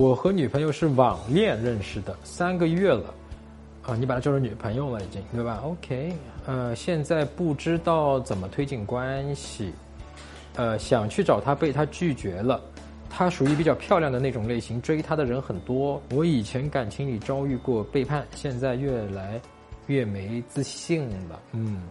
我和女朋友是网恋认识的，三个月了，啊，你把她叫成女朋友了已经，对吧？OK，呃，现在不知道怎么推进关系，呃，想去找她，被她拒绝了。她属于比较漂亮的那种类型，追她的人很多。我以前感情里遭遇过背叛，现在越来越没自信了。嗯，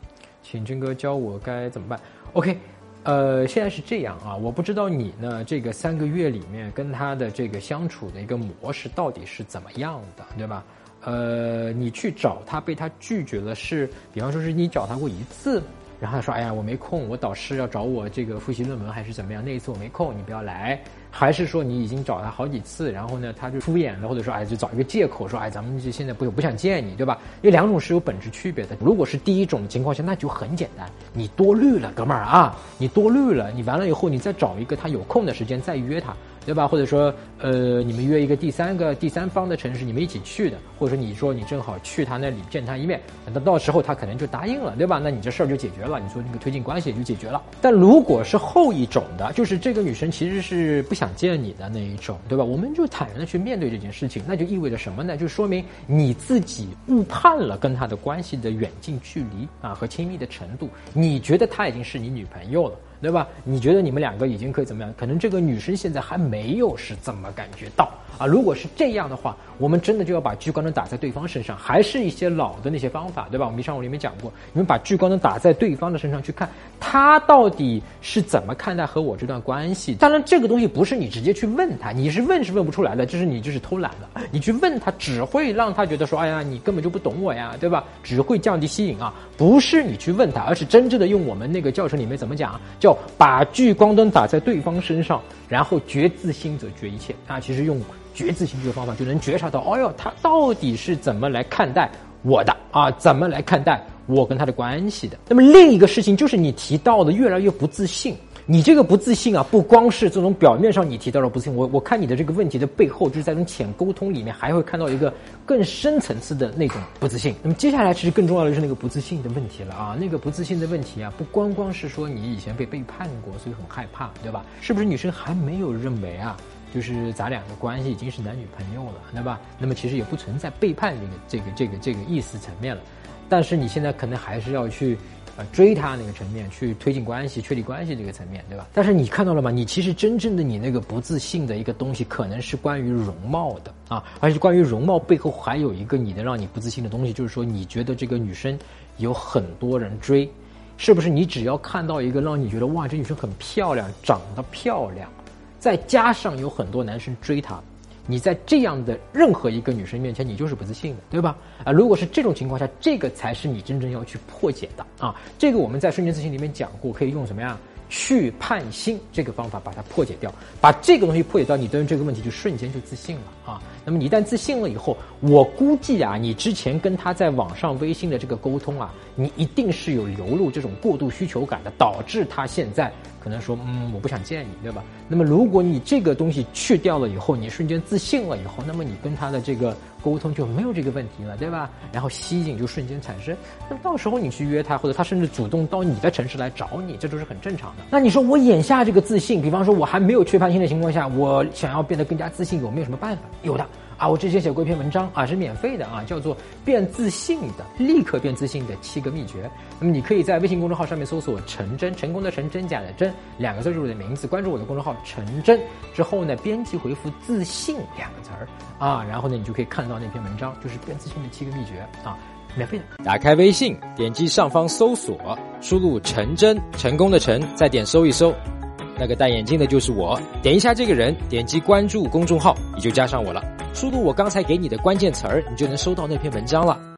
请真哥教我该怎么办？OK。呃，现在是这样啊，我不知道你呢，这个三个月里面跟他的这个相处的一个模式到底是怎么样的，对吧？呃，你去找他被他拒绝了，是比方说是你找他过一次。然后他说：“哎呀，我没空，我导师要找我这个复习论文还是怎么样？那一次我没空，你不要来。还是说你已经找他好几次，然后呢，他就敷衍了，或者说哎，就找一个借口说哎，咱们就现在不不想见你，对吧？因为两种是有本质区别的。如果是第一种情况下，那就很简单，你多虑了，哥们儿啊，你多虑了，你完了以后，你再找一个他有空的时间再约他。”对吧？或者说，呃，你们约一个第三个第三方的城市，你们一起去的，或者说你说你正好去他那里见他一面，那到时候他可能就答应了，对吧？那你这事儿就解决了，你说那个推进关系也就解决了。但如果是后一种的，就是这个女生其实是不想见你的那一种，对吧？我们就坦然的去面对这件事情，那就意味着什么呢？就说明你自己误判了跟他的关系的远近距离啊和亲密的程度，你觉得他已经是你女朋友了。对吧？你觉得你们两个已经可以怎么样？可能这个女生现在还没有是怎么感觉到啊。如果是这样的话，我们真的就要把聚光灯打在对方身上，还是一些老的那些方法，对吧？我们上午里面讲过，你们把聚光灯打在对方的身上去看，他到底是怎么看待和我这段关系？当然，这个东西不是你直接去问他，你是问是问不出来的，就是你就是偷懒了。你去问他，只会让他觉得说，哎呀，你根本就不懂我呀，对吧？只会降低吸引啊。不是你去问他，而是真正的用我们那个教程里面怎么讲，叫把聚光灯打在对方身上，然后觉自心者觉一切啊。其实用觉自心这个方法就能觉察到，哎哟，他到底是怎么来看待我的啊？怎么来看待我跟他的关系的？那么另一个事情就是你提到的越来越不自信。你这个不自信啊，不光是这种表面上你提到了不自信，我我看你的这个问题的背后，就是在这种浅沟通里面，还会看到一个更深层次的那种不自信。那么接下来其实更重要的就是那个不自信的问题了啊，那个不自信的问题啊，不光光是说你以前被背叛过，所以很害怕，对吧？是不是女生还没有认为啊，就是咱俩的关系已经是男女朋友了，对吧？那么其实也不存在背叛这个这个这个这个意思层面了，但是你现在可能还是要去。啊追他那个层面去推进关系、确立关系这个层面，对吧？但是你看到了吗？你其实真正的你那个不自信的一个东西，可能是关于容貌的啊，而且关于容貌背后还有一个你的让你不自信的东西，就是说你觉得这个女生有很多人追，是不是？你只要看到一个让你觉得哇，这女生很漂亮，长得漂亮，再加上有很多男生追她。你在这样的任何一个女生面前，你就是不自信的，对吧？啊，如果是这种情况下，这个才是你真正要去破解的啊。这个我们在瞬间自信里面讲过，可以用什么呀？去判心这个方法把它破解掉，把这个东西破解掉，你对于这个问题就瞬间就自信了啊。那么你一旦自信了以后，我估计啊，你之前跟他在网上微信的这个沟通啊，你一定是有流露这种过度需求感的，导致他现在。可能说，嗯，我不想见你，对吧？那么，如果你这个东西去掉了以后，你瞬间自信了以后，那么你跟他的这个沟通就没有这个问题了，对吧？然后吸引就瞬间产生。那么到时候你去约他，或者他甚至主动到你的城市来找你，这都是很正常的。那你说我眼下这个自信，比方说我还没有缺乏性的情况下，我想要变得更加自信，有没有什么办法？有的。啊，我之前写过一篇文章啊，是免费的啊，叫做“变自信的，立刻变自信的七个秘诀”。那么你可以在微信公众号上面搜索“陈真”，成功的陈，真假的真，两个字就是我的名字，关注我的公众号“陈真”之后呢，编辑回复“自信”两个词儿啊，然后呢，你就可以看到那篇文章，就是变自信的七个秘诀啊，免费的。打开微信，点击上方搜索，输入“陈真”，成功的陈，再点搜一搜。那个戴眼镜的就是我，点一下这个人，点击关注公众号，你就加上我了。输入我刚才给你的关键词儿，你就能收到那篇文章了。